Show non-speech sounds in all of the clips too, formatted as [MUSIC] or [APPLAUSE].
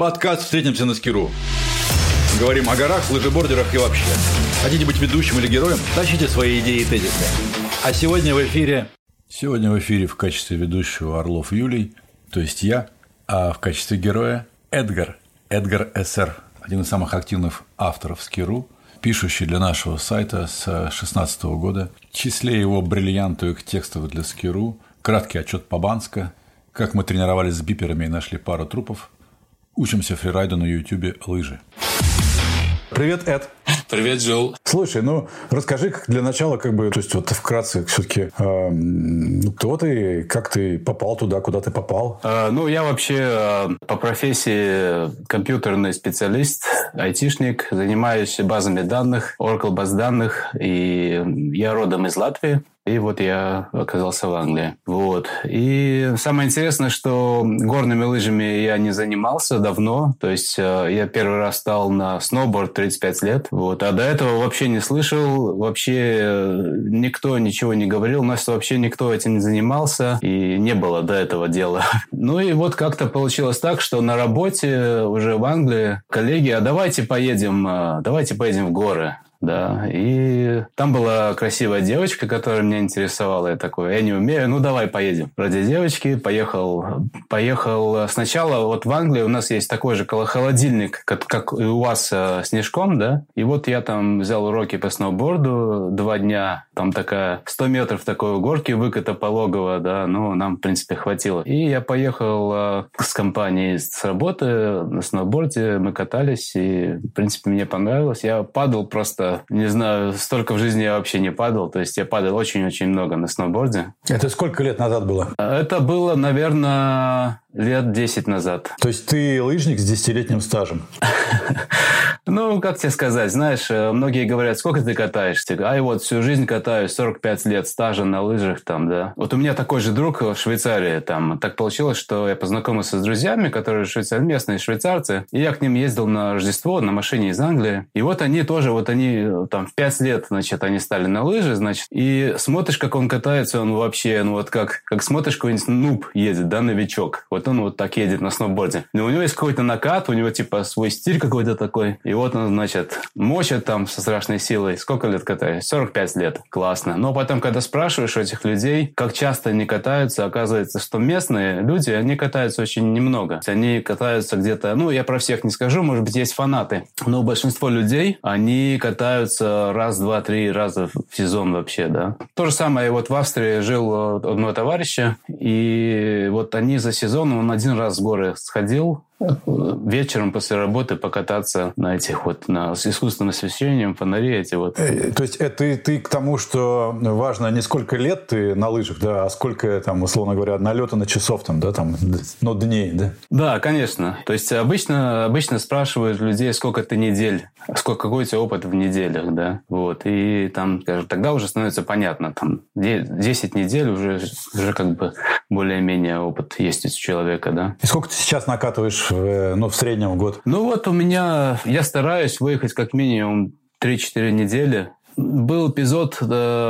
Подкаст «Встретимся на Скиру». Говорим о горах, лыжебордерах и вообще. Хотите быть ведущим или героем? Тащите свои идеи и тезисы. А сегодня в эфире... Сегодня в эфире в качестве ведущего Орлов Юлий, то есть я, а в качестве героя Эдгар, Эдгар СР, один из самых активных авторов Скиру, пишущий для нашего сайта с 2016 года. В числе его бриллиантовых текстов для Скиру краткий отчет по Банска, как мы тренировались с биперами и нашли пару трупов, учимся фрирайду на ютубе лыжи. Привет, Эд. Привет, Джилл. Слушай, ну расскажи как для начала, как бы, то есть вот вкратце все-таки, э, кто ты, как ты попал туда, куда ты попал? Э, ну, я вообще э, по профессии компьютерный специалист, айтишник, занимаюсь базами данных, Oracle баз данных, и я родом из Латвии. И вот я оказался в Англии. Вот. И самое интересное, что горными лыжами я не занимался давно. То есть э, я первый раз стал на сноуборд 35 лет. Вот. А до этого вообще не слышал. Вообще э, никто ничего не говорил. У нас вообще никто этим не занимался. И не было до этого дела. [LAUGHS] Ну и вот как-то получилось так, что на работе уже в Англии коллеги, а давайте поедем, э, давайте поедем в горы да. И там была красивая девочка, которая меня интересовала. Я такой, я не умею, ну давай поедем. Ради девочки поехал, поехал сначала вот в Англии у нас есть такой же холодильник, как, как и у вас э, снежком, да. И вот я там взял уроки по сноуборду два дня. Там такая 100 метров такой горки выката пологого, да, ну нам, в принципе, хватило. И я поехал э, с компанией с работы на сноуборде, мы катались, и, в принципе, мне понравилось. Я падал просто не знаю, столько в жизни я вообще не падал. То есть я падал очень-очень много на сноуборде. Это сколько лет назад было? Это было, наверное, лет 10 назад. То есть ты лыжник с десятилетним стажем? [LAUGHS] Ну, как тебе сказать, знаешь, э, многие говорят, сколько ты катаешься? А вот всю жизнь катаюсь, 45 лет стажа на лыжах там, да. Вот у меня такой же друг в Швейцарии там. Так получилось, что я познакомился с друзьями, которые швейцар... местные швейцарцы, и я к ним ездил на Рождество на машине из Англии. И вот они тоже, вот они э, там в 5 лет, значит, они стали на лыжи, значит, и смотришь, как он катается, он вообще, ну вот как, как смотришь, какой-нибудь нуб едет, да, новичок. Вот он вот так едет на сноуборде. Но у него есть какой-то накат, у него типа свой стиль какой-то такой. И вот он, значит, мочит там со страшной силой. Сколько лет катаюсь? 45 лет. Классно. Но потом, когда спрашиваешь у этих людей, как часто они катаются, оказывается, что местные люди, они катаются очень немного. Они катаются где-то, ну, я про всех не скажу, может быть, есть фанаты. Но большинство людей, они катаются раз, два, три раза в сезон вообще, да. То же самое, вот в Австрии жил одного товарища, и вот они за сезон, он один раз в горы сходил, вечером после работы покататься на этих вот, на, с искусственным освещением, фонари эти вот. Э, то есть это ты, ты к тому, что важно не сколько лет ты на лыжах, да, а сколько там, условно говоря, налета на часов там, да, там, ну, дней, да? Да, конечно. То есть обычно, обычно спрашивают людей, сколько ты недель, сколько, какой у тебя опыт в неделях, да, вот. И там, скажем, тогда уже становится понятно, там, 10 недель уже, уже как бы более-менее опыт есть у человека, да. И сколько ты сейчас накатываешь в, ну, в среднем в год? Ну вот у меня, я стараюсь выехать как минимум 3-4 недели был эпизод э,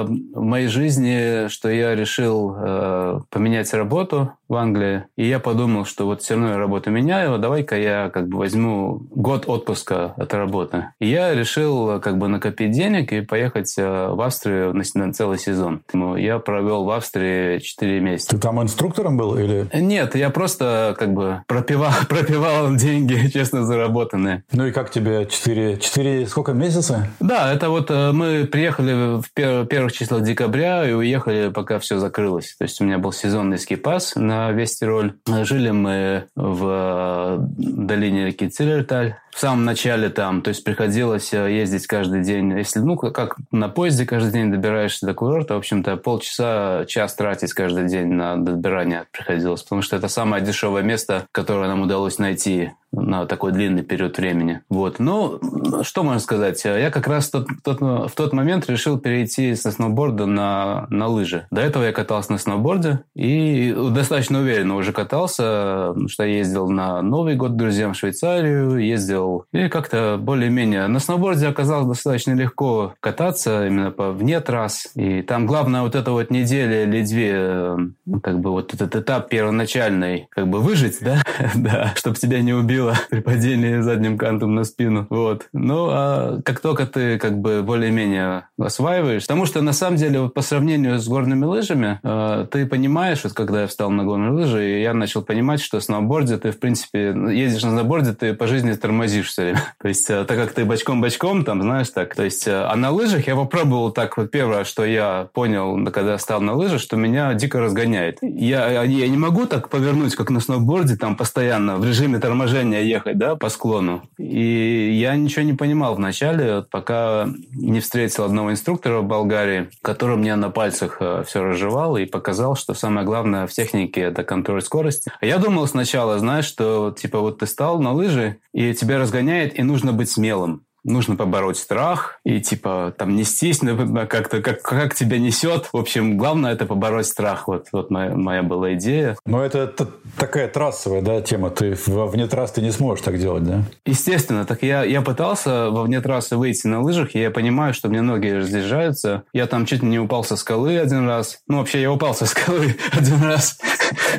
в моей жизни, что я решил э, поменять работу в Англии, и я подумал, что вот все равно я работу меняю, давай-ка я как бы возьму год отпуска от работы. И я решил э, как бы накопить денег и поехать э, в Австрию на, на целый сезон. Я провел в Австрии 4 месяца. Ты там инструктором был или? Нет, я просто как бы пропивал, [LAUGHS] пропивал деньги, [LAUGHS] честно заработанные. Ну и как тебе 4, 4 сколько месяца? Да, это вот э, приехали в первых числах декабря и уехали, пока все закрылось. То есть у меня был сезонный скипас на весь Тироль. Жили мы в долине реки Циллерталь в самом начале там, то есть приходилось э, ездить каждый день, если, ну, как на поезде каждый день добираешься до курорта, в общем-то, полчаса, час тратить каждый день на добирание приходилось, потому что это самое дешевое место, которое нам удалось найти на такой длинный период времени. Вот. Ну, что можно сказать? Я как раз тот, тот, в тот момент решил перейти со сноуборда на, на лыжи. До этого я катался на сноуборде и достаточно уверенно уже катался, что я ездил на Новый год друзьям в Швейцарию, ездил. И как-то более-менее. На сноуборде оказалось достаточно легко кататься именно по вне трасс. И там главное вот эта вот неделя или две, э, как бы вот этот этап первоначальный, как бы выжить, да, [LAUGHS] да, чтобы тебя не убили отбило [LAUGHS] при падении задним кантом на спину. Вот. Ну, а как только ты как бы более-менее осваиваешь, потому что на самом деле вот по сравнению с горными лыжами, э, ты понимаешь, вот когда я встал на горные лыжи, и я начал понимать, что сноуборде ты, в принципе, едешь на сноуборде, ты по жизни тормозишь все время. [LAUGHS] То есть, э, так как ты бочком-бочком, там, знаешь, так. То есть, э, а на лыжах я попробовал так вот первое, что я понял, когда стал на лыжи, что меня дико разгоняет. Я, я не могу так повернуть, как на сноуборде, там, постоянно в режиме торможения ехать, да, по склону. И я ничего не понимал вначале, пока не встретил одного инструктора в Болгарии, который мне на пальцах э, все разжевал и показал, что самое главное в технике – это контроль скорости. Я думал сначала, знаешь, что типа вот ты стал на лыжи, и тебя разгоняет, и нужно быть смелым нужно побороть страх и типа там нестись [LAUGHS] как-то как как тебя несет в общем главное это побороть страх. Вот вот моя, моя была идея. Но это, это такая трассовая да тема. Ты вне трассы ты не сможешь так делать да? Естественно. Так я я пытался во вне трассы выйти на лыжах и я понимаю что мне ноги разъезжаются я там чуть не упал со скалы один раз. Ну вообще я упал со скалы [LAUGHS] один раз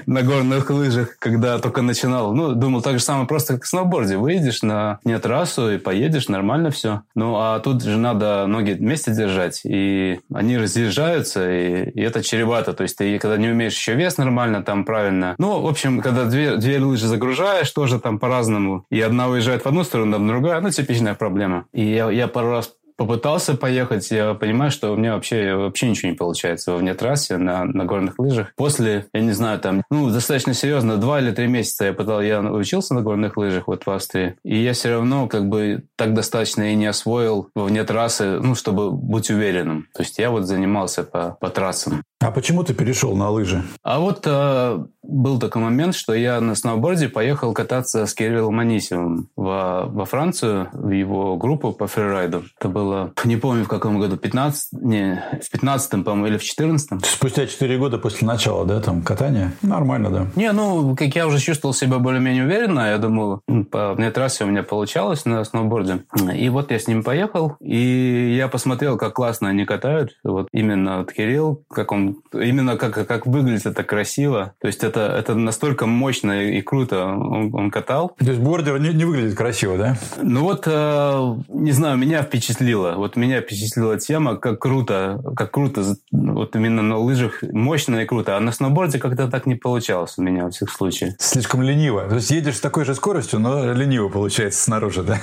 на горных лыжах когда только начинал ну думал так же самое просто как в сноуборде выйдешь на не трассу и поедешь нормально все. Ну, а тут же надо ноги вместе держать, и они разъезжаются, и, и это чревато. То есть ты когда не умеешь еще вес нормально, там правильно. Ну, в общем, когда две, две лыжи загружаешь, тоже там по-разному, и одна уезжает в одну сторону, а другая, ну, типичная проблема. И я, я пару раз попытался поехать, я понимаю, что у меня вообще, вообще ничего не получается во вне трассе на, на горных лыжах. После, я не знаю, там, ну, достаточно серьезно, два или три месяца я пытал, я учился на горных лыжах вот в Австрии, и я все равно как бы так достаточно и не освоил во вне трассы, ну, чтобы быть уверенным. То есть я вот занимался по, по трассам. А почему ты перешел на лыжи? А вот э, был такой момент, что я на сноуборде поехал кататься с Кириллом Анисимовым во, во Францию, в его группу по фрирайду. Это было, не помню в каком году, 15, не, в 15 по-моему, или в 14 Спустя 4 года после начала, да, там, катания? Нормально, да. Не, ну, как я уже чувствовал себя более-менее уверенно, я думаю, по вне трассе у меня получалось на сноуборде. И вот я с ним поехал, и я посмотрел, как классно они катают. Вот именно вот Кирилл, как он именно как, как выглядит это красиво. То есть это, это настолько мощно и круто он, он катал. То есть бордер не, не выглядит красиво, да? Ну вот, э, не знаю, меня впечатлило. Вот меня впечатлила тема, как круто, как круто, вот именно на лыжах мощно и круто. А на сноуборде как-то так не получалось у меня во всех случаях. Слишком лениво. То есть едешь с такой же скоростью, но лениво получается снаружи, да?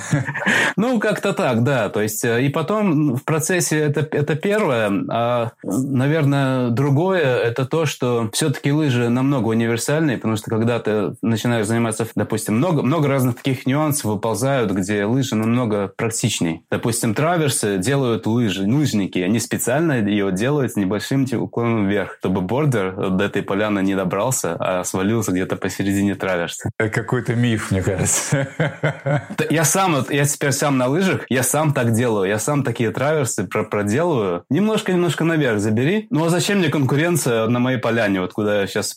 Ну, как-то так, да. То есть, э, и потом в процессе это, это первое, а, наверное, другое – это то, что все-таки лыжи намного универсальные, потому что когда ты начинаешь заниматься, допустим, много, много разных таких нюансов выползают, где лыжи намного практичней. Допустим, траверсы делают лыжи, лыжники, они специально ее делают с небольшим уклоном вверх, чтобы бордер до этой поляны не добрался, а свалился где-то посередине траверса. Какой-то миф, мне кажется. [LAUGHS] Я сам, я теперь сам на лыжах, я сам так делаю, я сам такие траверсы проделываю. Немножко-немножко наверх забери. Ну а зачем мне конкуренция на моей поляне, вот куда я сейчас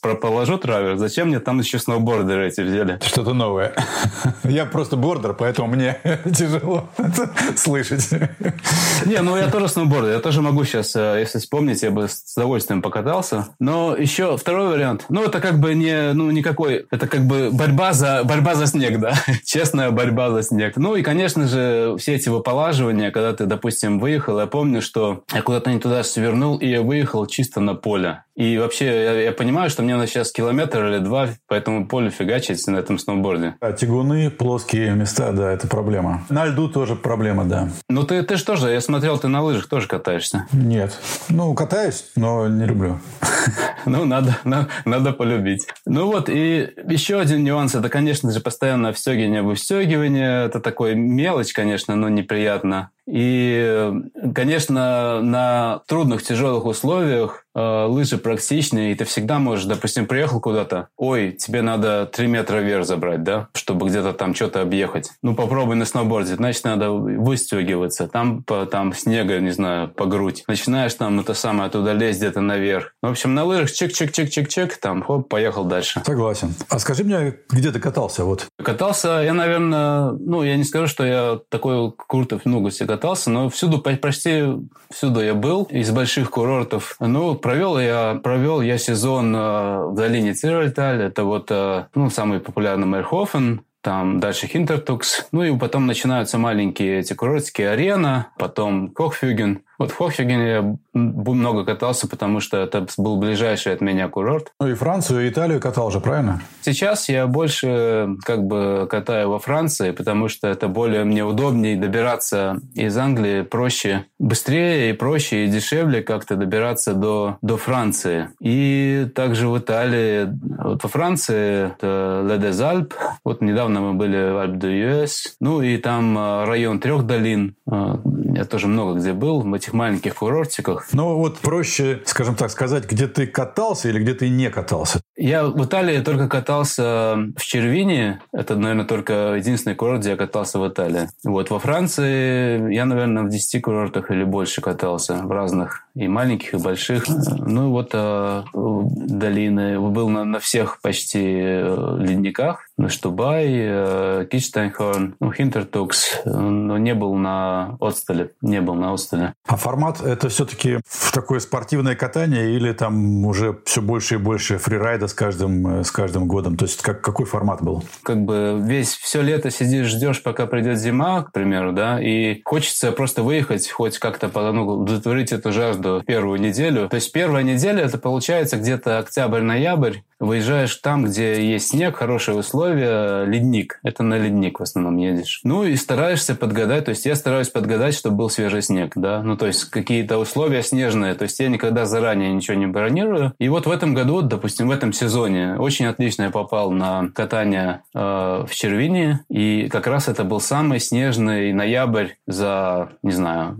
положу травер, зачем мне там еще сноубордеры эти взяли? Что-то новое. [LAUGHS] Я просто бордер, поэтому мне [LAUGHS] тяжело слышать. Не, ну я тоже сноубордер, я тоже могу сейчас, э, если вспомнить, я бы с удовольствием покатался. Но еще второй вариант, ну это как бы не, ну никакой, это как бы борьба за, борьба за снег, да, [LAUGHS] честная борьба за снег. Ну и, конечно же, все эти выполаживания, когда ты, допустим, выехал, я помню, что я куда-то не туда свернул, и я выехал чисто на поле. И вообще, я, я понимаю, что мне на сейчас километр или два по этому полю фигачить на этом сноуборде. А тягуны, плоские места, да, это проблема. На льду тоже проблема, да. Ну, ты, ты же тоже, я смотрел, ты на лыжах тоже катаешься. Нет. Ну, катаюсь, но не люблю. [LAUGHS] Ну, надо, надо полюбить. Ну вот, и еще один нюанс, это, конечно же, постоянно встегивание, выстегивание. Это такой мелочь, конечно, но неприятно. И, конечно, на трудных, тяжелых условиях э, лыжи практичные, и ты всегда можешь, допустим, приехал куда-то, ой, тебе надо 3 метра вверх забрать, да, чтобы где-то там что-то объехать. Ну, попробуй на сноуборде, значит, надо выстегиваться. Там, по, там снега, не знаю, по грудь. Начинаешь там это самое оттуда лезть где-то наверх. В общем, на лыжах чик-чик-чик-чик-чик, там, хоп, поехал дальше. Согласен. А скажи мне, где ты катался? Вот. Катался я, наверное, ну, я не скажу, что я такой круто в ногу себе катался, но всюду, почти всюду я был, из больших курортов. Ну, провел я, провел я сезон э, в долине Циральталь, это вот, э, ну, самый популярный Мэрхофен, там дальше Хинтертукс. Ну и потом начинаются маленькие эти курортики, арена, потом Кохфюген. Вот в Хохфюгене я много катался, потому что это был ближайший от меня курорт. Ну и Францию, и Италию катал же, правильно? Сейчас я больше как бы катаю во Франции, потому что это более мне удобнее добираться из Англии проще, быстрее и проще и дешевле как-то добираться до, до Франции. И также в Италии, вот во Франции это Ле des Alpes, вот недавно мы были в Альп ну и там э, район трех долин, э, я тоже много где был, в этих маленьких курортиках. Ну вот проще, скажем так, сказать, где ты катался или где ты не катался? Я в Италии только катался в Червине. Это, наверное, только единственный курорт, где я катался в Италии. Вот во Франции я, наверное, в 10 курортах или больше катался в разных и маленьких, и больших. Ну вот э, долины. Был на, на всех почти э, ледниках. На Штубай, э, Кичтайнхорн, ну, Хинтертукс. Но не был на Отстале. Не был на Отстале. А формат это все-таки такое спортивное катание или там уже все больше и больше фрирайда с каждым, э, с каждым годом? То есть как, какой формат был? Как бы весь все лето сидишь, ждешь, пока придет зима, к примеру, да, и хочется просто выехать, хоть как-то ну, удовлетворить эту жажду первую неделю. То есть первая неделя это получается где-то октябрь-ноябрь, выезжаешь там, где есть снег, хорошие условия, ледник. Это на ледник в основном едешь. Ну и стараешься подгадать, то есть я стараюсь подгадать, чтобы был свежий снег, да, ну то есть какие-то условия снежные, то есть я никогда заранее ничего не бронирую. И вот в этом году, допустим, в этом сезоне очень отлично я попал на катание э, в Червине, и как раз это был самый снежный ноябрь за, не знаю,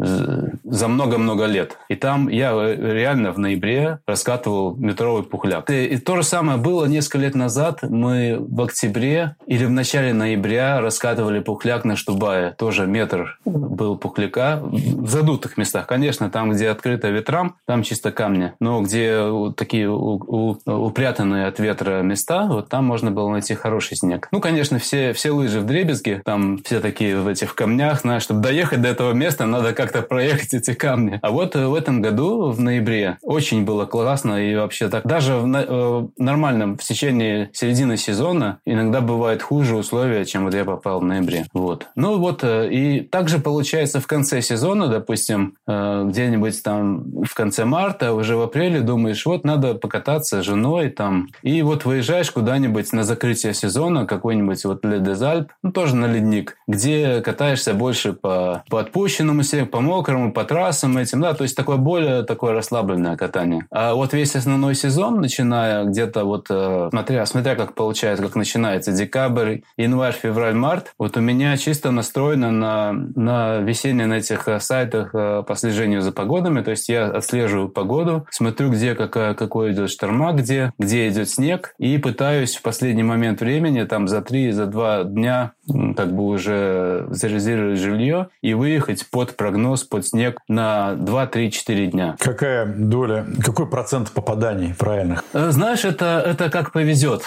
за много-много лет. И там я реально в ноябре раскатывал метровый пухляк. И, и то же самое было несколько лет назад. Мы в октябре или в начале ноября раскатывали пухляк на Штубае. Тоже метр был пухляка. В задутых местах. Конечно, там, где открыто ветрам, там чисто камни. Но где такие упрятанные от ветра места, вот там можно было найти хороший снег. Ну, конечно, все, все лыжи в дребезге. Там все такие в этих камнях. Знаешь, чтобы доехать до этого места, надо как-то проехать эти камни. А вот в этом году, в ноябре, очень было классно. И вообще так даже в, э, нормально нормальном в течение середины сезона иногда бывает хуже условия, чем вот я попал в ноябре. Вот. Ну вот, э, и также получается в конце сезона, допустим, э, где-нибудь там в конце марта, уже в апреле думаешь, вот надо покататься с женой там, и вот выезжаешь куда-нибудь на закрытие сезона, какой-нибудь вот Ле Дезальп, ну тоже на ледник, где катаешься больше по, по отпущенному снегу, по мокрому, по трассам этим, да, то есть такое более такое расслабленное катание. А вот весь основной сезон, начиная где-то вот э, смотря, смотря как получается, как начинается декабрь, январь, февраль, март, вот у меня чисто настроено на, на весеннее на этих э, сайтах э, по слежению за погодами, то есть я отслеживаю погоду, смотрю, где какая, какой идет шторма, где, где идет снег, и пытаюсь в последний момент времени, там за три, за два дня как бы уже зарезервировать жилье и выехать под прогноз, под снег на 2, 3, 4 дня. Какая доля, какой процент попаданий правильных? Знаешь, это это как повезет.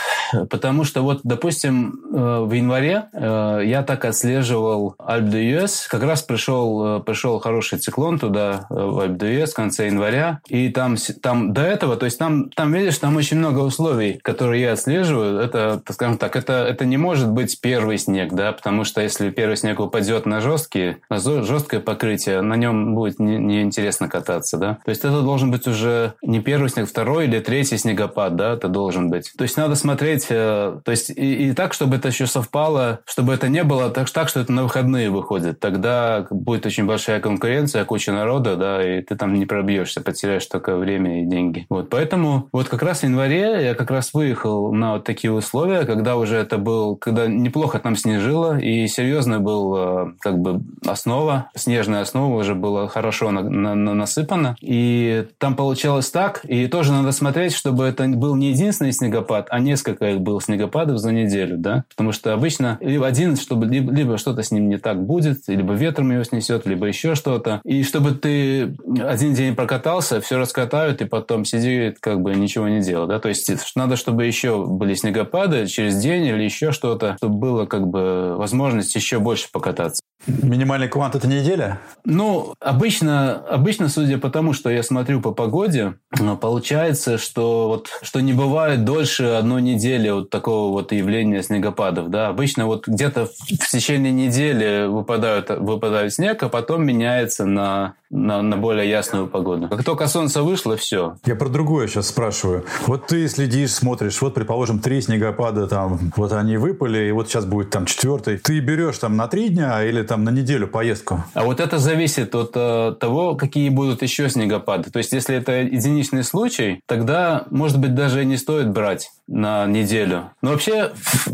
Потому что вот, допустим, э, в январе э, я так отслеживал Альп Юэс. Как раз пришел, э, пришел хороший циклон туда, в Альп Юэс, в конце января. И там, там до этого, то есть там, там, видишь, там очень много условий, которые я отслеживаю. Это, скажем так, это, это не может быть первый снег, да, потому что если первый снег упадет на жесткие, на жесткое покрытие, на нем будет неинтересно не кататься, да. То есть это должен быть уже не первый снег, второй или третий снегопад, да, это должен должен быть. То есть надо смотреть, э, то есть и, и так, чтобы это еще совпало, чтобы это не было так, так, что это на выходные выходит. Тогда будет очень большая конкуренция, куча народа, да, и ты там не пробьешься, потеряешь только время и деньги. Вот, поэтому вот как раз в январе я как раз выехал на вот такие условия, когда уже это был, когда неплохо там снежило, и серьезно был э, как бы основа, снежная основа уже была хорошо на, на, на, насыпана, и там получалось так, и тоже надо смотреть, чтобы это был не единственный единственный снегопад, а несколько их было снегопадов за неделю, да, потому что обычно либо один, чтобы либо, либо что-то с ним не так будет, либо ветром его снесет, либо еще что-то. И чтобы ты один день прокатался, все раскатают, и потом сиди, как бы ничего не делал, да, то есть надо, чтобы еще были снегопады через день или еще что-то, чтобы было как бы возможность еще больше покататься. Минимальный квант – это неделя? Ну, обычно, обычно, судя по тому, что я смотрю по погоде, получается, что, вот, что не бывает дольше одной недели вот такого вот явления снегопадов. Да? Обычно вот где-то в течение недели выпадают, выпадает снег, а потом меняется на на, на более ясную погоду. Как только солнце вышло, все. Я про другое сейчас спрашиваю. Вот ты следишь, смотришь, вот, предположим, три снегопада там, вот они выпали, и вот сейчас будет там четвертый. Ты берешь там на три дня или там на неделю поездку? А вот это зависит от э, того, какие будут еще снегопады. То есть, если это единичный случай, тогда, может быть, даже не стоит брать на неделю. Но вообще,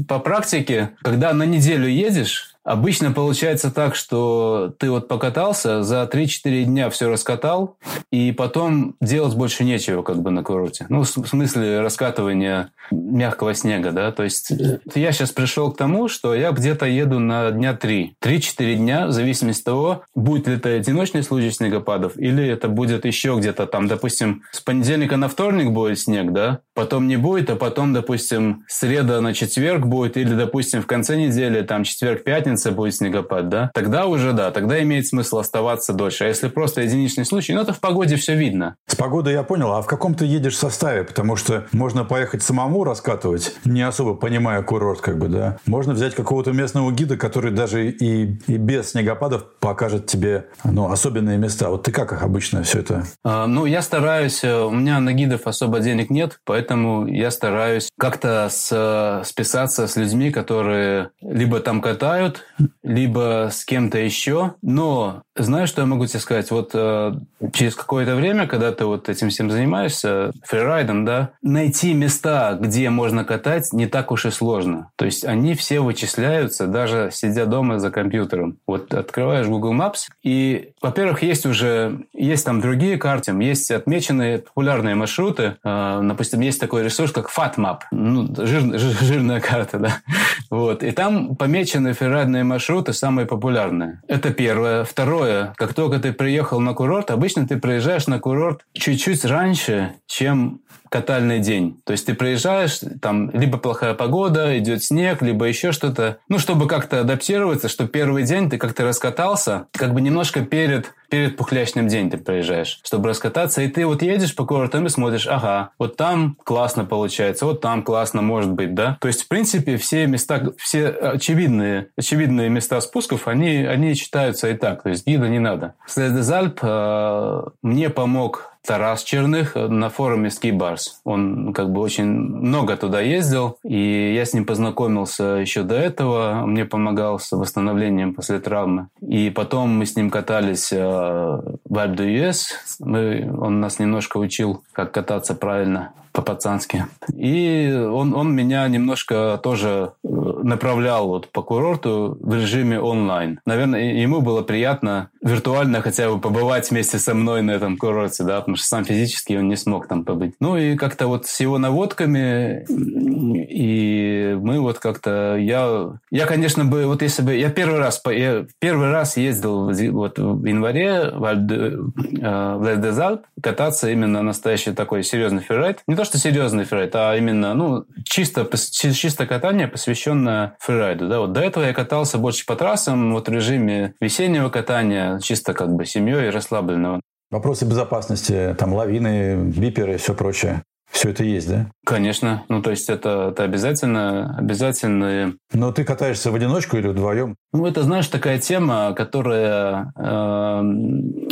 по практике, когда на неделю едешь, Обычно получается так, что ты вот покатался, за 3-4 дня все раскатал, и потом делать больше нечего как бы на курорте. Ну, в смысле раскатывания мягкого снега, да. То есть э, я сейчас пришел к тому, что я где-то еду на дня 3. 3-4 дня, в зависимости от того, будет ли это одиночный случай снегопадов, или это будет еще где-то там, допустим, с понедельника на вторник будет снег, да, потом не будет, а потом, допустим, среда на четверг будет, или, допустим, в конце недели, там, четверг-пятница, пятница будет снегопад, да, тогда уже да, тогда имеет смысл оставаться дольше. А если просто единичный случай, ну это в погоде все видно. С погодой я понял, а в каком ты едешь составе? Потому что можно поехать самому раскатывать, не особо понимая курорт, как бы, да. Можно взять какого-то местного гида, который даже и, и без снегопадов покажет тебе, ну, особенные места. Вот ты как обычно все это? А, ну, я стараюсь, э, у меня на гидов особо денег нет, поэтому я стараюсь как-то с, списаться с людьми, которые либо там катают, либо с кем-то еще. Но знаешь, что я могу тебе сказать? Вот э, через какое-то время, когда ты вот этим всем занимаешься, фрирайдом, да, найти места, где можно катать, не так уж и сложно. То есть они все вычисляются, даже сидя дома за компьютером. Вот открываешь Google Maps, и, во-первых, есть уже, есть там другие карты, есть отмеченные популярные маршруты. Э, допустим, есть такой ресурс, как FatMap, ну, жир, жир, жирная карта, да. [LAUGHS] Вот. И там помечены фрирайдные маршруты, самые популярные. Это первое. Второе, как только ты приехал на курорт, обычно ты приезжаешь на курорт чуть-чуть раньше, чем катальный день. То есть ты приезжаешь, там либо плохая погода, идет снег, либо еще что-то. Ну, чтобы как-то адаптироваться, что первый день ты как-то раскатался, как бы немножко перед, перед пухлячным день ты приезжаешь, чтобы раскататься. И ты вот едешь по курортам и смотришь, ага, вот там классно получается, вот там классно может быть, да. То есть, в принципе, все места, все очевидные, очевидные места спусков, они, они читаются и так. То есть гида не надо. Следезальп э, мне помог Тарас Черных на форуме Ski Bars. Он как бы очень много туда ездил, и я с ним познакомился еще до этого. Он мне помогал с восстановлением после травмы. И потом мы с ним катались э, в Альп-Д'Юэс. Он нас немножко учил, как кататься правильно по-пацански. И он, он меня немножко тоже э, направлял вот по курорту в режиме онлайн. Наверное, ему было приятно виртуально хотя бы побывать вместе со мной на этом курорте, да, потому что сам физически он не смог там побыть. Ну и как-то вот с его наводками и мы вот как-то я я конечно бы вот если бы я первый раз я первый раз ездил вот в январе в Альдезальп э, кататься именно настоящий такой серьезный фрирайд не то что серьезный фрирайд а именно ну чисто чисто катание посвященное фрирайду да вот до этого я катался больше по трассам вот в режиме весеннего катания чисто как бы семьей расслабленного Вопросы безопасности, там лавины, биперы и все прочее. Все это есть, да? Конечно. Ну, то есть это, это обязательно, обязательно. Но ты катаешься в одиночку или вдвоем? Ну, это, знаешь, такая тема, которая, э,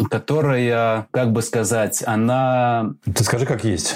которая, как бы сказать, она... Ты скажи, как есть.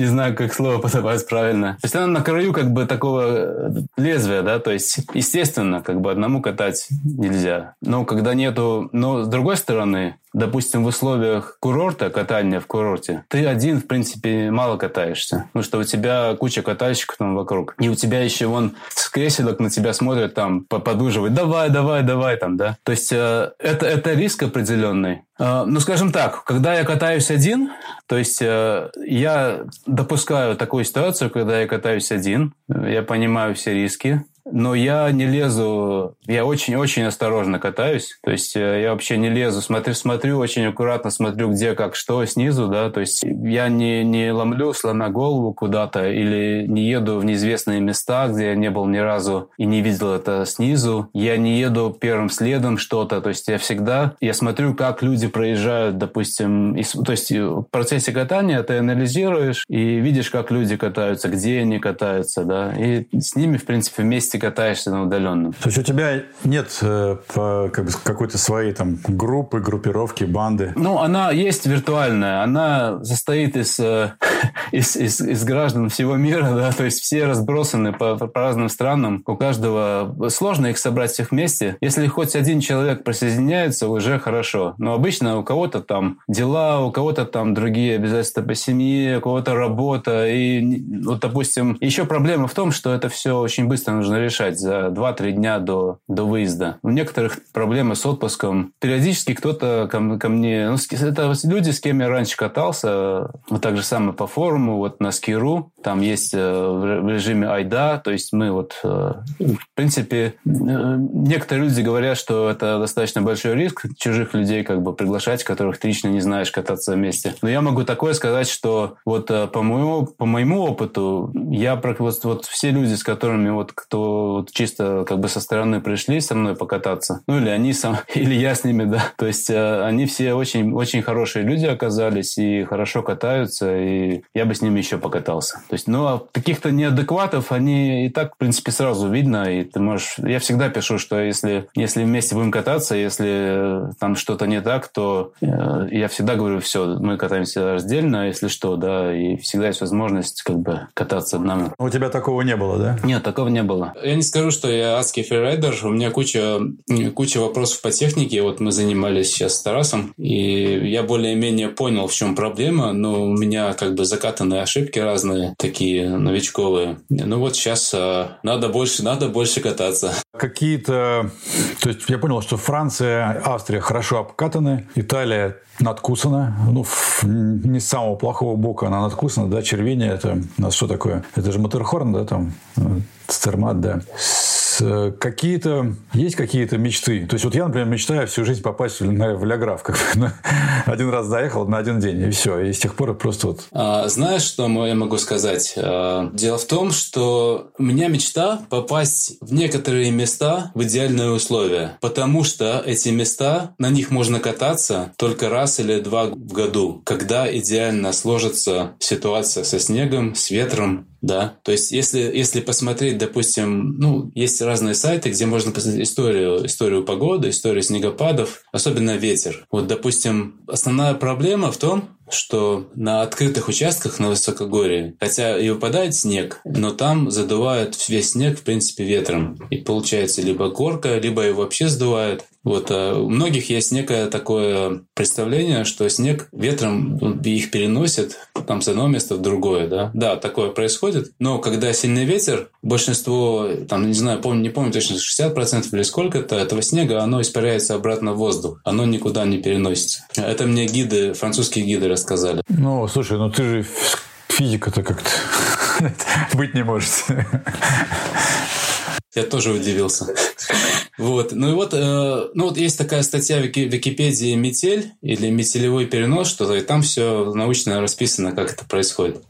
Не знаю, как слово подобрать правильно. То есть она на краю как бы такого лезвия, да, то есть, естественно, как бы одному катать нельзя. Но когда нету... Но с другой стороны, допустим, в условиях курорта, катания в курорте, ты один, в принципе, мало катаешься. Потому что у тебя куча катальщиков там вокруг. И у тебя еще вон с креселок на тебя смотрят там, подуживают, давай, давай, давай там, да. То есть э, это, это риск определенный. Э, ну, скажем так, когда я катаюсь один, то есть э, я допускаю такую ситуацию, когда я катаюсь один, я понимаю все риски, но я не лезу, я очень-очень осторожно катаюсь, то есть э, я вообще не лезу, смотрю, смотрю очень аккуратно, смотрю где, как, что снизу, да, то есть я не, не ломлю, сломя голову куда-то или не еду в неизвестные места, где я не был ни разу и не видел это снизу, я не еду первым следом что-то, то есть я всегда, я смотрю, как люди проезжают, допустим, и, то есть в процессе катания ты анализируешь и видишь, как люди катаются, где они катаются, да, и с ними, в принципе, вместе катаешься на удаленном. То есть у тебя нет э, как бы, какой-то своей там группы, группировки, банды? Ну, она есть виртуальная, она состоит из, э, [LAUGHS] из, из, из граждан всего мира, да, то есть все разбросаны по, по разным странам, у каждого сложно их собрать всех вместе. Если хоть один человек присоединяется, уже хорошо. Но обычно у кого-то там дела, у кого-то там другие обязательства по семье, у кого-то работа. И, вот, допустим, еще проблема в том, что это все очень быстро нужно решать за 2-3 дня до, до выезда. У некоторых проблемы с отпуском. Периодически кто-то ко, ко мне... Ну, это люди, с кем я раньше катался, вот так же самое по форуму, вот на Скиру. Там есть э, в режиме айда, то есть мы вот, э, в принципе, э, некоторые люди говорят, что это достаточно большой риск чужих людей как бы приглашать, которых ты лично не знаешь, кататься вместе. Но я могу такое сказать, что вот по моему, по моему опыту, я вот, вот все люди, с которыми вот кто вот чисто как бы со стороны пришли со мной покататься, ну или они сам, [LAUGHS] или я с ними, да, то есть они все очень, очень хорошие люди оказались и хорошо катаются, и я бы с ними еще покатался. То есть, ну, а каких-то неадекватов, они и так, в принципе, сразу видно, и ты можешь... Я всегда пишу, что если, если вместе будем кататься, если там что-то не так, то э, я всегда говорю, все, мы катаемся раздельно, если что, да, и всегда есть возможность как бы кататься одному. У тебя такого не было, да? Нет, такого не было. Я не скажу, что я адский фрирайдер, у меня куча, куча вопросов по технике, вот мы занимались сейчас с Тарасом, и я более-менее понял, в чем проблема, но у меня как бы закатанные ошибки разные, такие новичковые. Ну вот сейчас а, надо больше, надо больше кататься. Какие-то... То есть я понял, что Франция, Австрия хорошо обкатаны, Италия надкусана. Ну, не с самого плохого бока она надкусана, да, червение это у нас что такое? Это же моторхорн, да, там, стермат, да. Э, какие-то, есть какие-то мечты? То есть вот я, например, мечтаю всю жизнь попасть в, в Ляграф. Как бы, [LAUGHS] один раз заехал на один день, и все. И с тех пор просто вот... А, знаешь, что я могу сказать? А, дело в том, что у меня мечта попасть в некоторые места в идеальные условия. Потому что эти места, на них можно кататься только раз или два в году, когда идеально сложится ситуация со снегом, с ветром, да, то есть если, если посмотреть, допустим, ну, есть разные сайты, где можно посмотреть историю, историю погоды, историю снегопадов, особенно ветер. Вот, допустим, основная проблема в том, что на открытых участках на высокогорье, хотя и выпадает снег, но там задувает весь снег, в принципе, ветром. И получается либо горка, либо его вообще сдувает. Вот а у многих есть некое такое представление, что снег ветром их переносит там с одного места в другое, да. Да, такое происходит. Но когда сильный ветер, большинство, там, не знаю, помню, не помню точно, 60% или сколько-то этого снега, оно испаряется обратно в воздух. Оно никуда не переносится. Это мне гиды, французские гиды рассказали. Ну, слушай, ну ты же физика-то как-то [LAUGHS] быть не может. Я тоже удивился. Вот. Ну и вот, э, ну вот есть такая статья в Википедии «Метель» или «Метелевой перенос», что и там все научно расписано, как это происходит.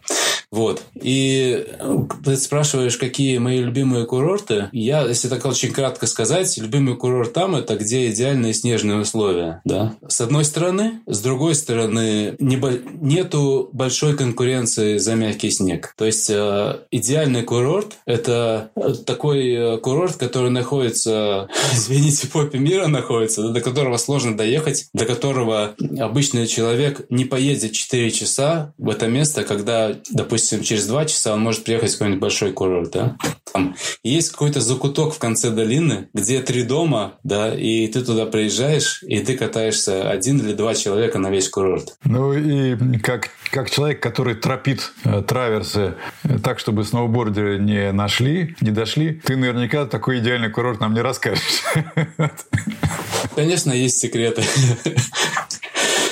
Вот. И э, ты спрашиваешь, какие мои любимые курорты. Я, если так очень кратко сказать, любимый курорт там – это где идеальные снежные условия. Да? С одной стороны. С другой стороны, небо... нету большой конкуренции за мягкий снег. То есть, э, идеальный курорт – это такой э, курорт, который находится, [LAUGHS] извините, попе мира находится, до которого сложно доехать, до которого обычный человек не поедет 4 часа в это место, когда, допустим, через 2 часа он может приехать в какой-нибудь большой курорт, да? Там есть какой-то закуток в конце долины, где три дома, да, и ты туда приезжаешь, и ты катаешься один или два человека на весь курорт. Ну и как, как человек, который тропит э, траверсы э, так, чтобы сноубордеры не нашли, не дошли, ты наверняка такой идеальный курорт нам не расскажешь. [LAUGHS] Конечно, есть секреты.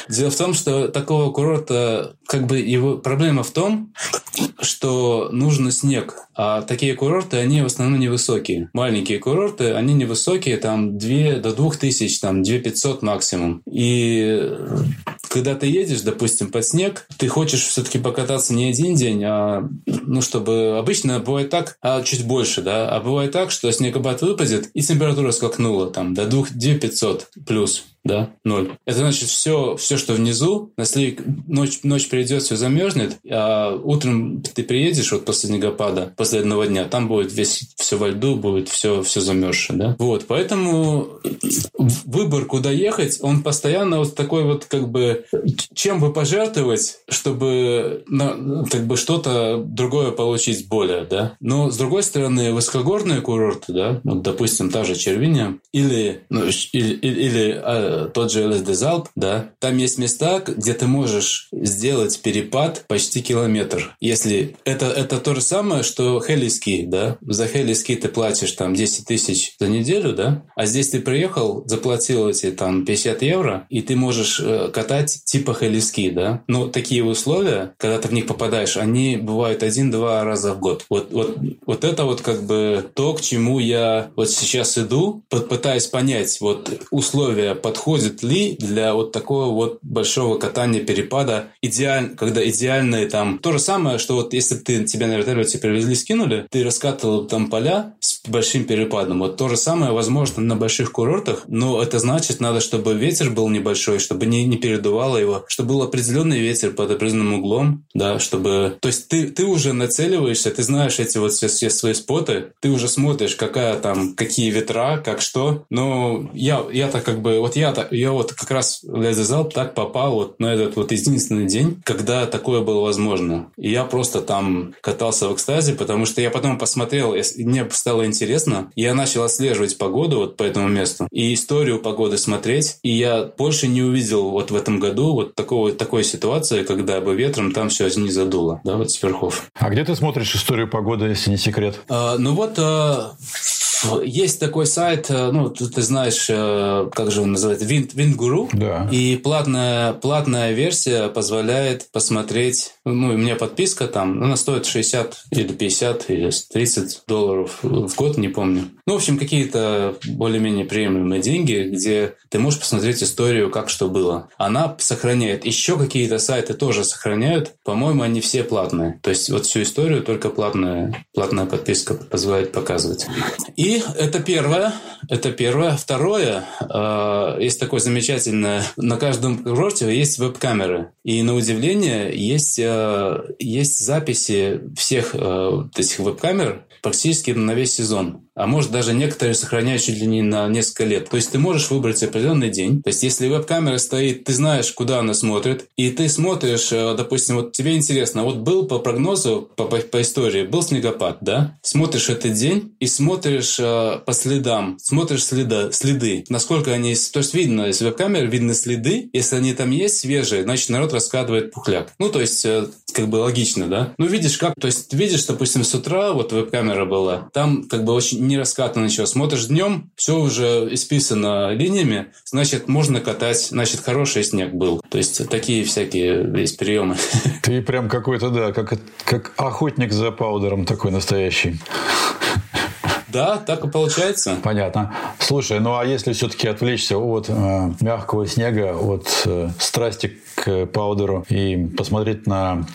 Дело в том, что такого курорта, как бы его проблема в том, что нужно снег. А такие курорты, они в основном невысокие. Маленькие курорты, они невысокие, там 2 до 2 тысяч, там 2 500 максимум. И когда ты едешь, допустим, под снег, ты хочешь все-таки покататься не один день, а, ну, чтобы обычно бывает так, а чуть больше, да, а бывает так, что снегопад выпадет, и температура скакнула там до 2 500 плюс да, ноль. Это значит, все, все, что внизу, если ночь, ночь придет, все замерзнет, а утром ты приедешь вот после снегопада, после одного дня, там будет весь, все во льду, будет все, все замерзшее, да. Вот, поэтому выбор, куда ехать, он постоянно вот такой вот, как бы, чем бы пожертвовать, чтобы, на, как бы, что-то другое получить более, да. Но, с другой стороны, высокогорные курорты, да, вот, допустим, та же Червиня, или, ну, или, или тот же ЛСД Залп, да, там есть места, где ты можешь сделать перепад почти километр. Если это, это то же самое, что хелиски, да, за хелиски ты платишь там 10 тысяч за неделю, да, а здесь ты приехал, заплатил эти там 50 евро, и ты можешь э, катать типа хелиски, да. Но такие условия, когда ты в них попадаешь, они бывают один-два раза в год. Вот, вот, вот это вот как бы то, к чему я вот сейчас иду, пытаясь понять вот условия под подходит ли для вот такого вот большого катания перепада, идеаль, когда идеальные там... То же самое, что вот если ты, тебя на вертолете привезли, скинули, ты раскатывал там поля с большим перепадом. Вот то же самое возможно на больших курортах, но это значит, надо, чтобы ветер был небольшой, чтобы не, не передувало его, чтобы был определенный ветер под определенным углом, да, чтобы... То есть ты, ты уже нацеливаешься, ты знаешь эти вот все, все свои споты, ты уже смотришь, какая там, какие ветра, как что, но я, я-то как бы, вот я я, я вот как раз в Лезезал так попал вот на этот вот единственный день, когда такое было возможно. И я просто там катался в экстазе, потому что я потом посмотрел, мне стало интересно, я начал отслеживать погоду вот по этому месту и историю погоды смотреть, и я больше не увидел вот в этом году вот такого, такой ситуации, когда бы ветром там все не задуло, да, вот с верхов. А где ты смотришь историю погоды, если не секрет? А, ну вот а, есть такой сайт, э, ну, ты, ты знаешь, э, как же он называется, Wind, Windguru. Да. И платная, платная версия позволяет посмотреть, ну, у меня подписка там, она стоит 60 или 50 или 30 долларов в год, не помню. Ну, в общем, какие-то более-менее приемлемые деньги, где ты можешь посмотреть историю, как что было. Она сохраняет. Еще какие-то сайты тоже сохраняют. По-моему, они все платные. То есть вот всю историю только платная, платная подписка позволяет показывать. И и это первое. Это первое. Второе, э, есть такое замечательное, на каждом курорте есть веб-камеры. И на удивление есть, э, есть записи всех э, этих веб-камер практически на весь сезон а может даже некоторые сохраняют чуть ли не на несколько лет. То есть ты можешь выбрать определенный день. То есть если веб-камера стоит, ты знаешь, куда она смотрит, и ты смотришь, э, допустим, вот тебе интересно, вот был по прогнозу, по, по, по истории, был снегопад, да? Смотришь этот день и смотришь э, по следам, смотришь следа, следы, насколько они... То есть видно, из веб-камеры видны следы, если они там есть свежие, значит народ раскладывает пухляк. Ну, то есть э, как бы логично, да? Ну, видишь как, то есть видишь, допустим, с утра вот веб-камера была, там как бы очень не раскатано ничего. Смотришь днем, все уже исписано линиями, значит, можно катать, значит, хороший снег был. То есть такие всякие есть приемы. [LAUGHS] Ты прям какой-то, да, как, как охотник за паудером такой настоящий. Да, так и получается. Понятно. Слушай, ну а если все-таки отвлечься от э, мягкого снега, от э, страсти к паудеру и посмотреть на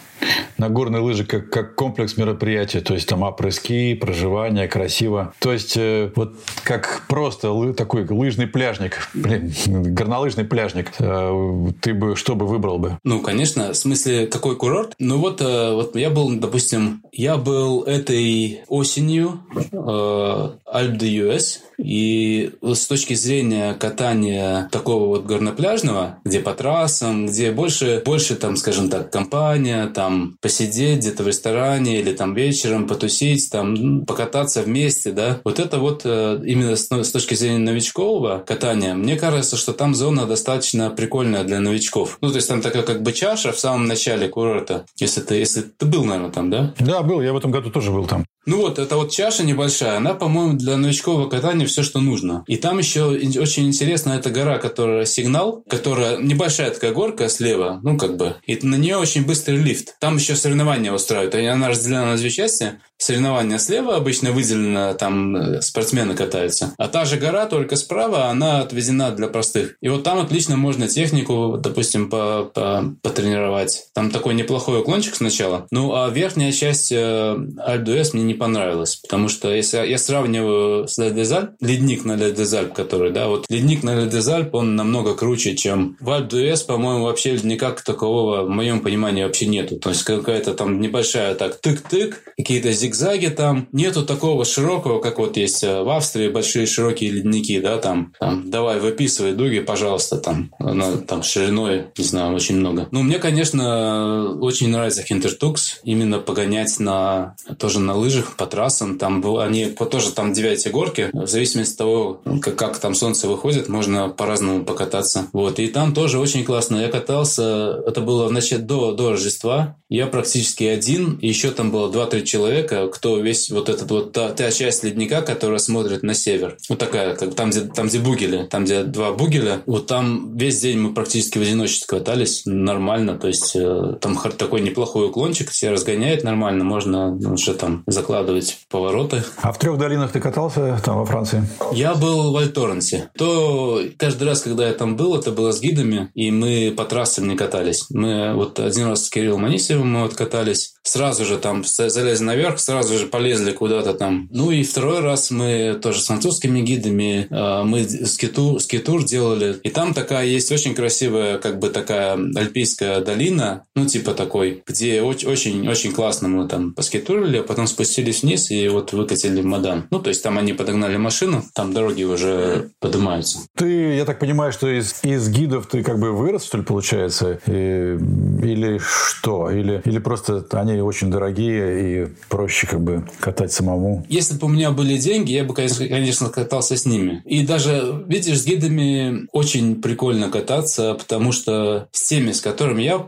на горные лыжи как, как комплекс мероприятий, то есть там опрыски, проживание, красиво. То есть э, вот как просто лы, такой лыжный пляжник, блин, [LAUGHS] горнолыжный пляжник, э, ты бы что бы выбрал бы? Ну, конечно, в смысле, какой курорт? Ну вот, э, вот я был, допустим, я был этой осенью э, Альп де Юэс, и с точки зрения катания такого вот горнопляжного, где по трассам, где больше, больше там, скажем так, компания, там посидеть где-то в ресторане или там вечером потусить, там ну, покататься вместе, да. Вот это вот э, именно с, с точки зрения новичкового катания, мне кажется, что там зона достаточно прикольная для новичков. Ну, то есть там такая как бы чаша в самом начале курорта, если ты, если ты был, наверное, там, да? Да, был. Я в этом году тоже был там. Ну вот, это вот чаша небольшая, она, по-моему, для новичкового катания все, что нужно. И там еще очень интересно эта гора, которая сигнал, которая небольшая такая горка слева, ну как бы, и на нее очень быстрый лифт. Там еще соревнования устраивают, и она разделена на две части. Соревнования слева обычно выделено, там э, спортсмены катаются. А та же гора, только справа, она отведена для простых. И вот там отлично можно технику, допустим, по -по потренировать. Там такой неплохой уклончик сначала. Ну, а верхняя часть э, Альдуэс мне не понравилась. Потому что если я сравниваю с Ледезальп, ледник на Ледезальп, который, да, вот ледник на Ледезальп, он намного круче, чем в Альдуэс, по-моему, вообще ледника как такового, в моем понимании, вообще нету. То есть какая-то там небольшая так тык-тык, какие-то зигзаги там. Нету такого широкого, как вот есть э, в Австрии большие широкие ледники, да, там, там давай выписывай дуги, пожалуйста, там, на, там шириной, не знаю, очень много. Ну, мне, конечно, очень нравится Хинтертукс, именно погонять на, тоже на лыжах, по трассам, там, они тоже там 9 горки, в зависимости от того, как, как там солнце выходит, можно по-разному покататься. Вот, и там тоже очень классно. Я катался, это было в до, до Рождества, я практически один, и еще там было 2-3 человека, кто весь вот этот вот та, та часть ледника, которая смотрит на север. Вот такая, как там, где, там, где бугели, там, где два бугеля. Вот там весь день мы практически в одиночестве катались нормально. То есть э, там такой неплохой уклончик, все разгоняет нормально, можно уже там закладывать повороты. А в трех долинах ты катался там во Франции? Я был в Альторенсе. То каждый раз, когда я там был, это было с гидами, и мы по трассам не катались. Мы вот один раз с Кириллом Манисевым мы вот катались, сразу же там залезли наверх, сразу же полезли куда-то там. Ну и второй раз мы тоже с французскими гидами, а, мы скиту, скитур делали. И там такая есть очень красивая, как бы такая альпийская долина, ну типа такой, где очень-очень классно мы там поскитурили, а потом спустились вниз и вот выкатили в Мадан. Ну то есть там они подогнали машину, там дороги уже поднимаются. Ты, я так понимаю, что из, из гидов ты как бы вырос, что ли, получается? И, или что? Или, или просто они очень дорогие и проще как бы катать самому? Если бы у меня были деньги, я бы, конечно, конечно катался с ними. И даже, видишь, с гидами очень прикольно кататься, потому что с теми, с которыми я,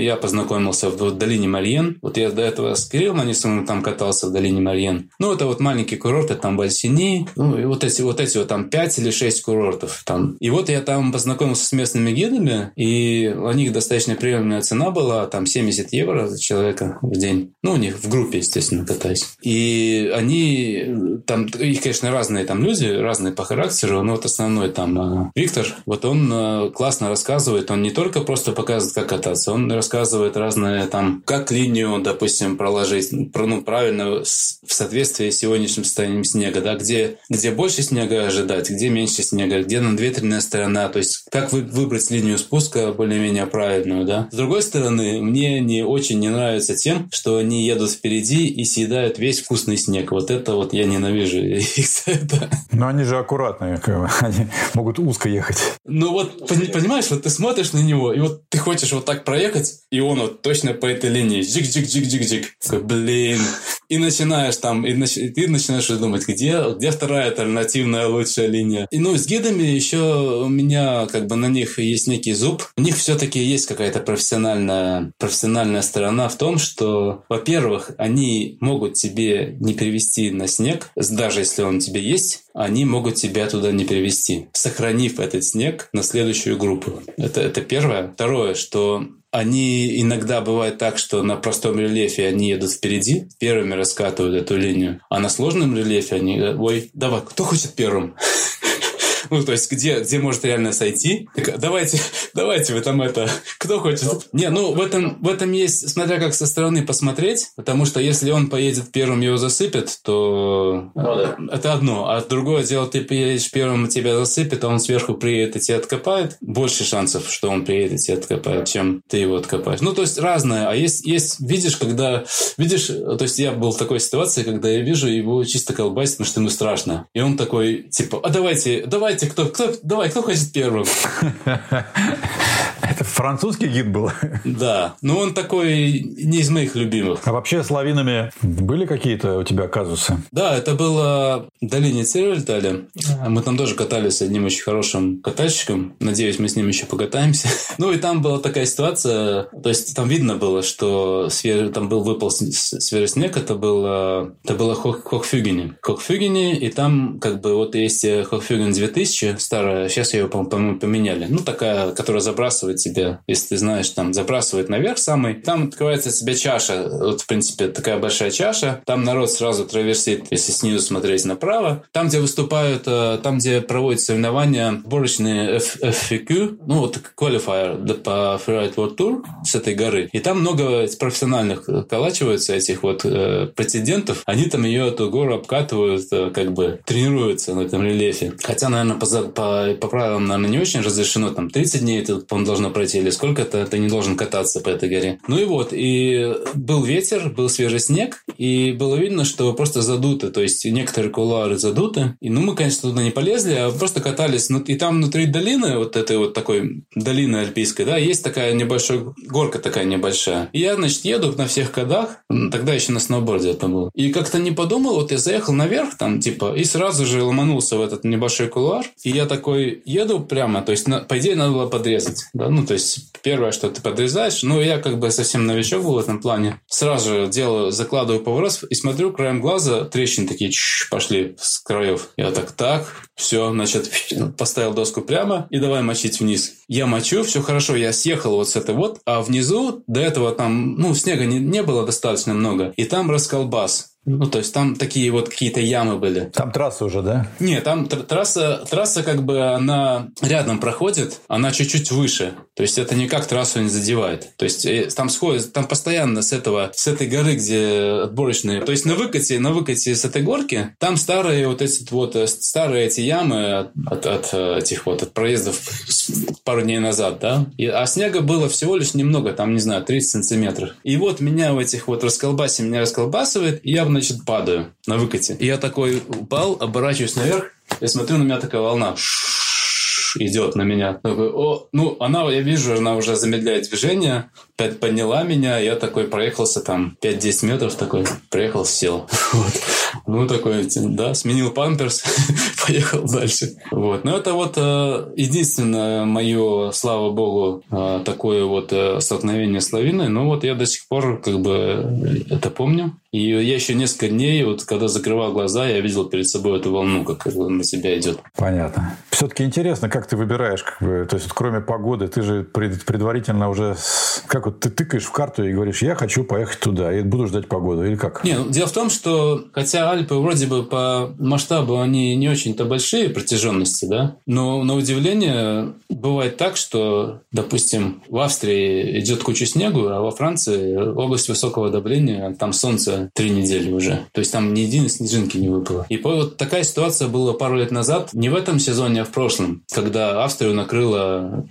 я познакомился в долине Марьен, вот я до этого с Кириллом Анисовым там катался в долине Марьен. Ну, это вот маленькие курорты, там Бальсини, ну, и вот эти вот, эти вот там 5 или 6 курортов там. И вот я там познакомился с местными гидами, и у них достаточно приемная цена была, там 70 евро за человека в день. Ну, у них в группе, естественно, катаюсь. И они там, их, конечно, разные там люди, разные по характеру, но вот основной там э, Виктор, вот он э, классно рассказывает, он не только просто показывает, как кататься, он рассказывает разные там, как линию, допустим, проложить, ну, правильно, в соответствии с сегодняшним состоянием снега, да, где, где больше снега ожидать, где меньше снега, где надветренная сторона, то есть как вы, выбрать линию спуска более-менее правильную, да. С другой стороны, мне не очень не нравится тем, что они едут впереди и съедают весь вкусный снег. Вот это вот я ненавижу [LAUGHS] их за это. Но они же аккуратные, как бы. они могут узко ехать. Ну вот, понимаешь, вот ты смотришь на него, и вот хочешь вот так проехать, и он вот точно по этой линии джик-джик-джик-джик-джик. Блин. И начинаешь там, и, нач... и ты начинаешь думать, где, где вторая альтернативная лучшая линия. И ну, с гидами еще у меня как бы на них есть некий зуб. У них все-таки есть какая-то профессиональная, профессиональная сторона в том, что, во-первых, они могут тебе не привести на снег, даже если он тебе есть, они могут тебя туда не привести, сохранив этот снег на следующую группу. Это, это первое. Второе, что они иногда бывает так, что на простом рельефе они едут впереди, первыми раскатывают эту линию, а на сложном рельефе они, ой, давай, кто хочет первым? [LAUGHS] Ну, то есть, где, где может реально сойти. Так, давайте, [LAUGHS] давайте вы там это... Кто хочет? Не, ну, в этом, в этом есть, смотря как со стороны посмотреть, потому что если он поедет первым, его засыпет, то ну, да. это одно. А другое дело, ты приедешь первым, тебя засыпет, а он сверху приедет и тебя откопает. Больше шансов, что он приедет и тебя откопает, чем ты его откопаешь. Ну, то есть, разное. А есть, есть видишь, когда... Видишь, то есть, я был в такой ситуации, когда я вижу его чисто колбасит, потому что ему страшно. И он такой, типа, а давайте, давайте давайте, кто, кто, давай, кто хочет первым? [LAUGHS] Это Французский гид был? Да. Но он такой не из моих любимых. А вообще с лавинами были какие-то у тебя казусы? Да, это было в долине Цервельталя. Мы там тоже катались с одним очень хорошим катальщиком. Надеюсь, мы с ним еще покатаемся. [LAUGHS] Ну, и там была такая ситуация, то есть там видно было, что свежий, там был выпал свежий снег, это было, это было Хохфюгене. Хохфюгене, и там как бы вот есть Хохфюген 2000, старая, сейчас ее, по-моему, поменяли. Ну, такая, которая забрасывает тебя, если ты знаешь, там забрасывает наверх самый. Там открывается себе чаша, вот, в принципе, такая большая чаша. Там народ сразу траверсит, если снизу смотреть направо. Там, где выступают, э, там, где проводят соревнования, сборочные FFQ, ну, вот qualifier по Freeride World Tour с этой горы. И там много профессиональных калачиваются этих вот э, претендентов. Они там ее, эту гору обкатывают, э, как бы тренируются на этом рельефе. Хотя, наверное, по, по, по правилам, наверное, не очень разрешено. Там 30 дней это, по должно пройти, или сколько-то ты не должен кататься по этой горе. Ну и вот, и был ветер, был свежий снег, и было видно, что просто задуто. То есть некоторые кулуары задуты. И ну мы, конечно, туда не полезли, а просто катались. И там внутри долины, вот этой вот такой долины альпийской, да, есть такая небольшая горка такая небольшая. И я, значит, еду на всех кодах, тогда еще на сноуборде это был. И как-то не подумал, вот я заехал наверх там, типа, и сразу же ломанулся в этот небольшой кулуар. И я такой еду прямо, то есть, на, по идее, надо было подрезать. Да? Ну, то есть, первое, что ты подрезаешь, ну, я как бы совсем новичок был в этом плане. Сразу делаю, закладываю поворот и смотрю краем глаза, трещины такие пошли с краев. Я так, так, все, значит, [LAUGHS] поставил доску прямо и давай мочить вниз. Я мочу, все хорошо, я съехал вот с этой вот, а внизу до этого там, ну, снега не, не было достаточно много, и там расколбас. Ну, то есть там такие вот какие-то ямы были. Там трасса уже, да? Нет, там тр- трасса, трасса как бы она рядом проходит, она чуть-чуть выше. То есть это никак трассу не задевает. То есть э, там сходит, там постоянно с этого, с этой горы, где отборочные. То есть на выкате, на выкате с этой горки, там старые вот эти вот, э, старые эти ямы от, от, э, этих вот, от проездов пару дней назад, да? И, а снега было всего лишь немного, там, не знаю, 30 сантиметров. И вот меня в этих вот расколбасе, меня расколбасывает, и я значит, падаю на выкате. И я такой упал, оборачиваюсь наверх, и смотрю, на меня такая волна идет на меня. Такой, о, ну, она, я вижу, она уже замедляет движение, подняла меня, я такой проехался там 5-10 метров, такой, проехал, сел. [LAUGHS] Вот. Ну, такой, да, сменил памперс, [LAUGHS] поехал дальше. Вот. Но это вот э, единственное мое, слава богу, э, такое вот э, столкновение с лавиной. Но вот я до сих пор как бы это помню. И я еще несколько дней, вот когда закрывал глаза, я видел перед собой эту волну, как на себя идет. Понятно. Все-таки интересно, как ты выбираешь, как бы, то есть вот, кроме погоды, ты же предварительно уже, как вот ты тыкаешь в карту и говоришь, я хочу поехать туда, и буду ждать погоду, или как? Не, ну, дело в том, что хотя Альпы вроде бы по масштабу они не очень-то большие протяженности, да, но на удивление бывает так, что, допустим, в Австрии идет куча снегу, а во Франции область высокого давления, там солнце три недели уже. То есть там ни единой снежинки не выпало. И вот такая ситуация была пару лет назад, не в этом сезоне, а в прошлом, когда Австрию накрыло,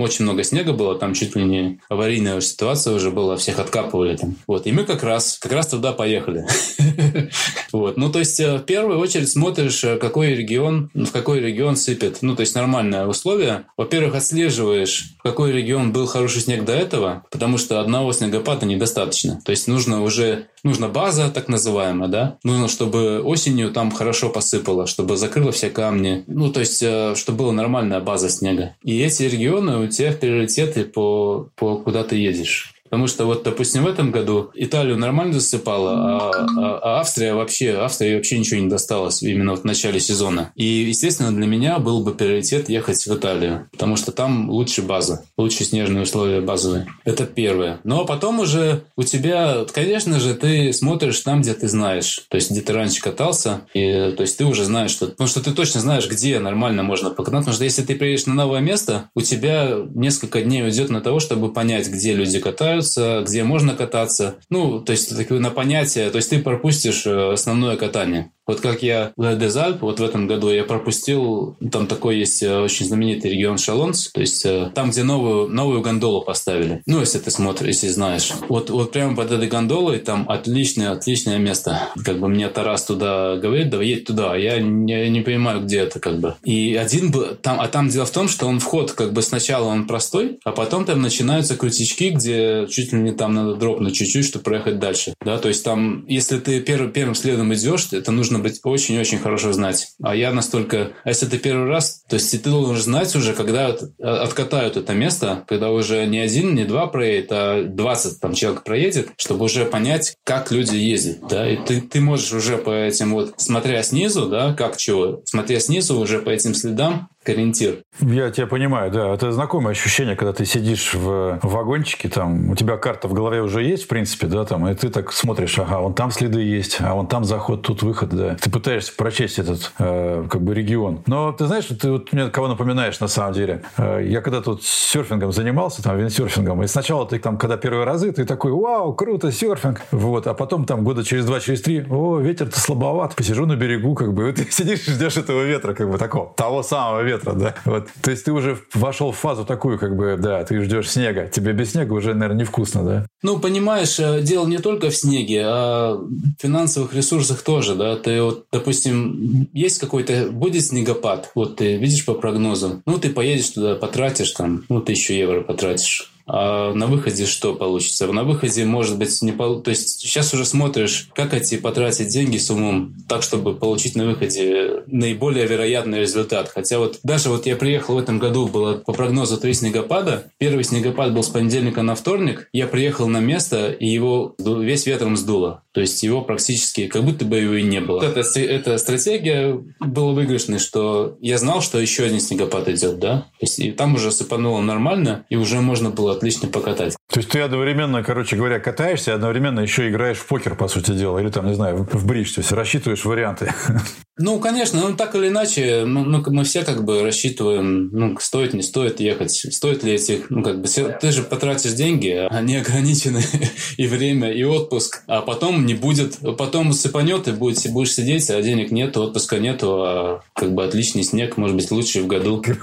очень много снега было, там чуть ли не аварийная ситуация уже была, всех откапывали там. Вот, и мы как раз, как раз туда поехали. [LAUGHS] Вот, ну то есть э, в первую очередь смотришь, э, какой регион, в какой регион сыпет. Ну то есть нормальное условие. Во-первых, отслеживаешь, в какой регион был хороший снег до этого, потому что одного снегопада недостаточно. То есть нужно уже нужна база, так называемая, да. Нужно, чтобы осенью там хорошо посыпало, чтобы закрыло все камни. Ну, то есть, э, чтобы была нормальная база снега. И эти регионы у тебя приоритеты по, по куда ты едешь. Потому что вот, допустим, в этом году Италию нормально засыпала, а, а, Австрия вообще, Австрии вообще ничего не досталось именно вот в начале сезона. И, естественно, для меня был бы приоритет ехать в Италию, потому что там лучше база, лучше снежные условия базовые. Это первое. А потом уже у тебя, конечно же, ты смотришь там, где ты знаешь. То есть, где ты раньше катался, и, то есть, ты уже знаешь, что... Потому что ты точно знаешь, где нормально можно покататься. Потому что если ты приедешь на новое место, у тебя несколько дней уйдет на того, чтобы понять, где люди катаются, катаются, где можно кататься. Ну, то есть, на понятие, то есть ты пропустишь э, основное катание. Вот как я в Дезальп, вот в этом году я пропустил, там такой есть э, очень знаменитый регион Шалонс, то есть э, там, где новую, новую гондолу поставили. Ну, если ты смотришь, если знаешь. Вот, вот прямо под этой гондолой там отличное, отличное место. Как бы мне Тарас туда говорит, да едь туда, я не, не понимаю, где это как бы. И один бы, там, а там дело в том, что он вход как бы сначала он простой, а потом там начинаются крутички, где чуть ли не там надо дропнуть чуть-чуть, чтобы проехать дальше. Да, то есть там, если ты первым, первым следом идешь, это нужно быть очень-очень хорошо знать. А я настолько... А если ты первый раз, то есть ты должен знать уже, когда откатают это место, когда уже не один, не два проедет, а 20 там человек проедет, чтобы уже понять, как люди ездят. Да? И ты, ты можешь уже по этим вот, смотря снизу, да, как чего, смотря снизу уже по этим следам, ориентир. Я тебя понимаю, да. Это знакомое ощущение, когда ты сидишь в вагончике, там, у тебя карта в голове уже есть, в принципе, да, там, и ты так смотришь, ага, вон там следы есть, а вон там заход, тут выход, да. Ты пытаешься прочесть этот, э, как бы, регион. Но ты знаешь, ты вот мне кого напоминаешь на самом деле. Э, я когда тут серфингом занимался, там, виндсерфингом, и сначала ты там, когда первые разы, ты такой, вау, круто, серфинг, вот, а потом там года через два, через три, о, ветер-то слабоват, посижу на берегу, как бы, [LAUGHS] и ты сидишь и ждешь этого ветра, как бы, такого, того самого ветра, да. Вот. То есть ты уже вошел в фазу такую, как бы, да, ты ждешь снега. Тебе без снега уже, наверное, невкусно, да? Ну, понимаешь, э, дело не только в снеге, а в финансовых ресурсах тоже, да. Ты вот, допустим, есть какой-то, будет снегопад, вот ты видишь по прогнозу, ну, ты поедешь туда, потратишь там, ну, тысячу евро потратишь а на выходе что получится? На выходе, может быть, не пол... То есть сейчас уже смотришь, как эти потратить деньги с умом, так, чтобы получить на выходе наиболее вероятный результат. Хотя вот даже вот я приехал в этом году, было по прогнозу три снегопада. Первый снегопад был с понедельника на вторник. Я приехал на место, и его весь ветром сдуло. То есть его практически как будто бы его и не было. Эта, эта стратегия была выигрышной, что я знал, что еще один снегопад идет, да? То есть и там уже сыпануло нормально, и уже можно было отлично покатать. То есть ты одновременно, короче говоря, катаешься, одновременно еще играешь в покер, по сути дела, или там, не знаю, в бридж, то есть рассчитываешь варианты. [LAUGHS] Ну, конечно, ну так или иначе, мы, мы, мы все как бы рассчитываем, ну, стоит, не стоит ехать, стоит ли этих, ну, как бы, ты же потратишь деньги, они ограничены, [LAUGHS] и время, и отпуск, а потом не будет, потом сыпанет, и будет, будешь сидеть, а денег нет, отпуска нету, а как бы отличный снег, может быть, лучший в году. [LAUGHS]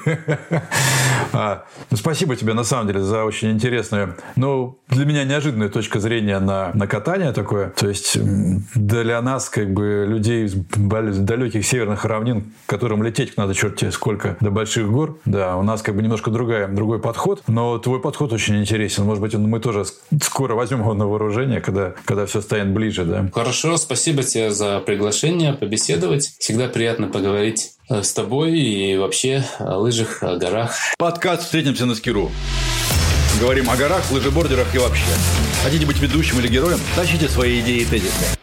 А, ну, спасибо тебе, на самом деле, за очень интересную, ну, для меня неожиданную точку зрения на, на катание такое. То есть для нас, как бы, людей далеких северных равнин, которым лететь надо черти сколько до больших гор, да, у нас как бы немножко другая, другой подход, но твой подход очень интересен. Может быть, мы тоже скоро возьмем его на вооружение, когда, когда все станет ближе, да. Хорошо, спасибо тебе за приглашение побеседовать. Всегда приятно поговорить э, с тобой и вообще о лыжах, о горах. Подкаст «Встретимся на Скиру». Говорим о горах, лыжебордерах и вообще. Хотите быть ведущим или героем? Тащите свои идеи и тезисы.